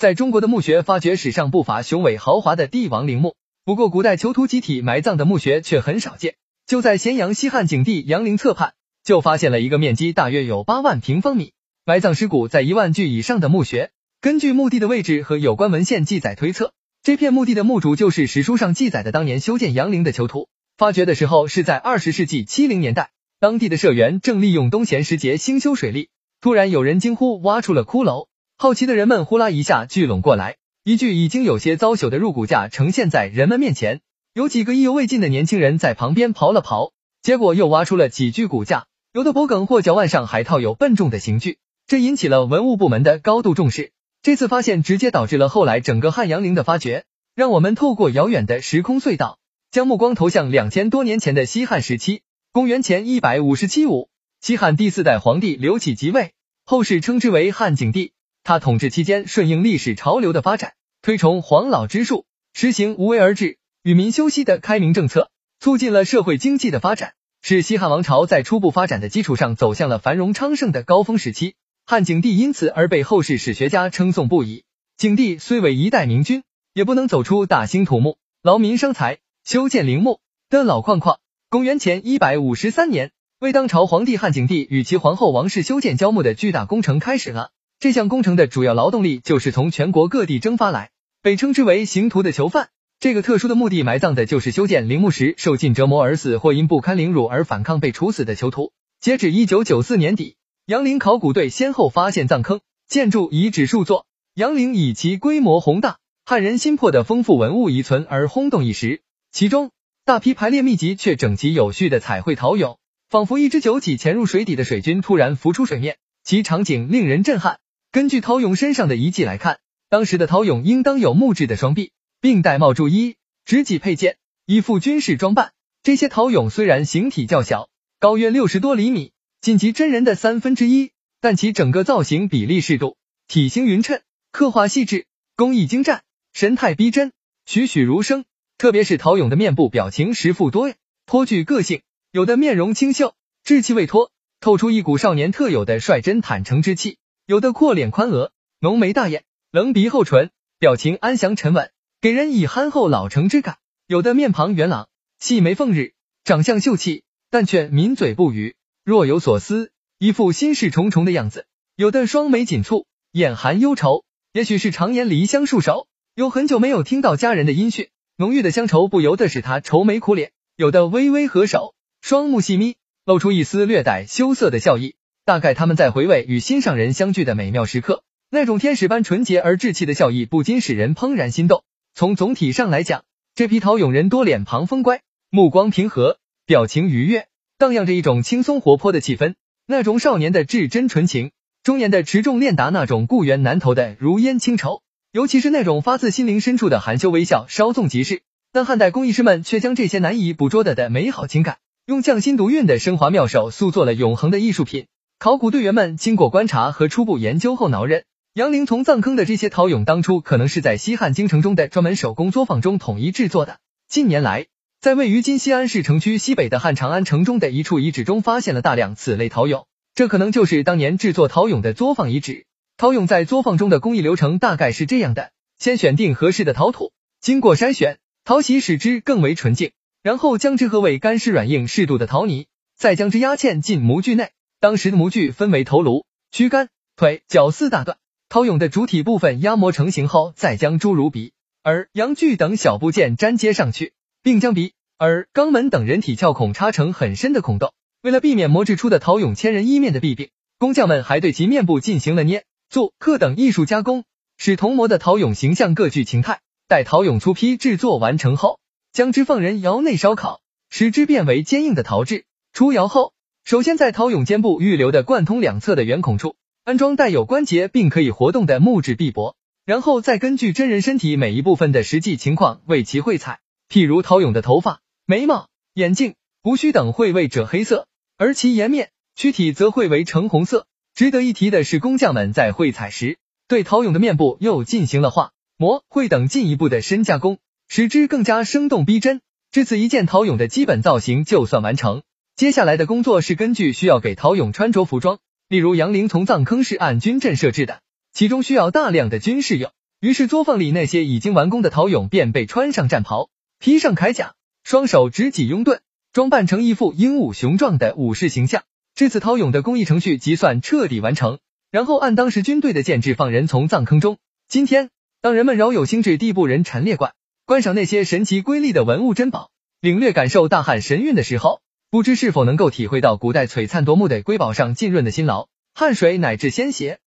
在中国的墓穴发掘史上不乏雄伟豪华的帝王陵墓，不过古代囚徒集体埋葬的墓穴却很少见。就在咸阳西汉景帝杨陵侧畔，就发现了一个面积大约有八万平方米、埋葬尸骨在一万具以上的墓穴。根据墓地的位置和有关文献记载推测，这片墓地的墓主就是史书上记载的当年修建杨陵的囚徒。发掘的时候是在二十世纪七零年代，当地的社员正利用冬闲时节兴修水利。突然有人惊呼，挖出了骷髅！好奇的人们呼啦一下聚拢过来，一具已经有些糟朽的入骨架呈现在人们面前。有几个意犹未尽的年轻人在旁边刨了刨，结果又挖出了几具骨架，有的脖梗或脚腕上还套有笨重的刑具，这引起了文物部门的高度重视。这次发现直接导致了后来整个汉阳陵的发掘。让我们透过遥远的时空隧道，将目光投向两千多年前的西汉时期，公元前一百五十七五。西汉第四代皇帝刘启即位，后世称之为汉景帝。他统治期间顺应历史潮流的发展，推崇黄老之术，实行无为而治、与民休息的开明政策，促进了社会经济的发展，使西汉王朝在初步发展的基础上走向了繁荣昌盛的高峰时期。汉景帝因此而被后世史学家称颂不已。景帝虽为一代明君，也不能走出大兴土木、劳民伤财、修建陵墓的老框框。公元前一百五十三年。为当朝皇帝汉景帝与其皇后王氏修建郊墓的巨大工程开始了。这项工程的主要劳动力就是从全国各地征发来，被称之为刑徒的囚犯。这个特殊的墓地埋葬的就是修建陵墓时受尽折磨而死，或因不堪凌辱而反抗被处死的囚徒。截止一九九四年底，杨陵考古队先后发现葬坑、建筑遗址数座。杨陵以其规模宏大、撼人心魄的丰富文物遗存而轰动一时。其中，大批排列密集却整齐有序的彩绘陶俑。仿佛一只久起潜入水底的水军突然浮出水面，其场景令人震撼。根据陶俑身上的遗迹来看，当时的陶俑应当有木质的双臂，并戴帽、注衣、执戟佩剑，一副军事装扮。这些陶俑虽然形体较小，高约六十多厘米，仅及真人的三分之一，但其整个造型比例适度，体型匀称，刻画细致，工艺精湛，神态逼真，栩栩如生。特别是陶俑的面部表情十富多样，颇具个性。有的面容清秀，稚气未脱，透出一股少年特有的率真坦诚之气；有的阔脸宽额，浓眉大眼，棱鼻厚唇，表情安详沉稳，给人以憨厚老成之感；有的面庞圆朗，细眉凤日，长相秀气，但却抿嘴不语，若有所思，一副心事重重的样子；有的双眉紧蹙，眼含忧愁，也许是常年离乡数手，有很久没有听到家人的音讯，浓郁的乡愁不由得使他愁眉苦脸；有的微微合手。双目细眯，露出一丝略带羞涩的笑意。大概他们在回味与心上人相聚的美妙时刻，那种天使般纯洁而稚气的笑意，不禁使人怦然心动。从总体上来讲，这批陶俑人多脸庞风乖，目光平和，表情愉悦，荡漾着一种轻松活泼的气氛。那种少年的至真纯情，中年的持重练达，那种故园难投的如烟清愁，尤其是那种发自心灵深处的含羞微笑，稍纵即逝。但汉代工艺师们却将这些难以捕捉的的美好情感。用匠心独运的升华妙手塑作了永恒的艺术品。考古队员们经过观察和初步研究后挠认，杨陵从葬坑的这些陶俑当初可能是在西汉京城中的专门手工作坊中统一制作的。近年来，在位于今西安市城区西北的汉长安城中的一处遗址中，发现了大量此类陶俑，这可能就是当年制作陶俑的作坊遗址。陶俑在作坊中的工艺流程大概是这样的：先选定合适的陶土，经过筛选，淘洗使之更为纯净。然后将之和为干湿软硬适度的陶泥，再将之压嵌进模具内。当时的模具分为头颅、躯干、腿、脚四大段。陶俑的主体部分压模成型后，再将诸如鼻、耳、阳具等小部件粘接上去，并将鼻、耳、肛门等人体窍孔插成很深的孔洞。为了避免磨制出的陶俑千人一面的弊病，工匠们还对其面部进行了捏、塑、刻等艺术加工，使铜模的陶俑形象各具形态。待陶俑粗坯制作完成后，将之放人窑内烧烤，使之变为坚硬的陶质。出窑后，首先在陶俑肩部预留的贯通两侧的圆孔处安装带有关节并可以活动的木质臂膊，然后再根据真人身体每一部分的实际情况为其绘彩。譬如陶俑的头发、眉毛、眼睛、胡须等绘为赭黑色，而其颜面、躯体则绘为橙红色。值得一提的是，工匠们在绘彩时，对陶俑的面部又进行了画、模、绘等进一步的深加工。使之更加生动逼真。至此，一件陶俑的基本造型就算完成。接下来的工作是根据需要给陶俑穿着服装。例如，杨陵从葬坑是按军阵设置的，其中需要大量的军事用。于是作坊里那些已经完工的陶俑便被穿上战袍，披上铠甲，双手执戟拥盾，装扮成一副英武雄壮的武士形象。至此，陶俑的工艺程序即算彻底完成。然后按当时军队的建制放人从葬坑中。今天，当人们饶有兴致地步人陈列馆，观赏那些神奇瑰丽的文物珍宝，领略感受大汉神韵的时候，不知是否能够体会到古代璀璨夺目的瑰宝上浸润的辛劳、汗水乃至鲜血。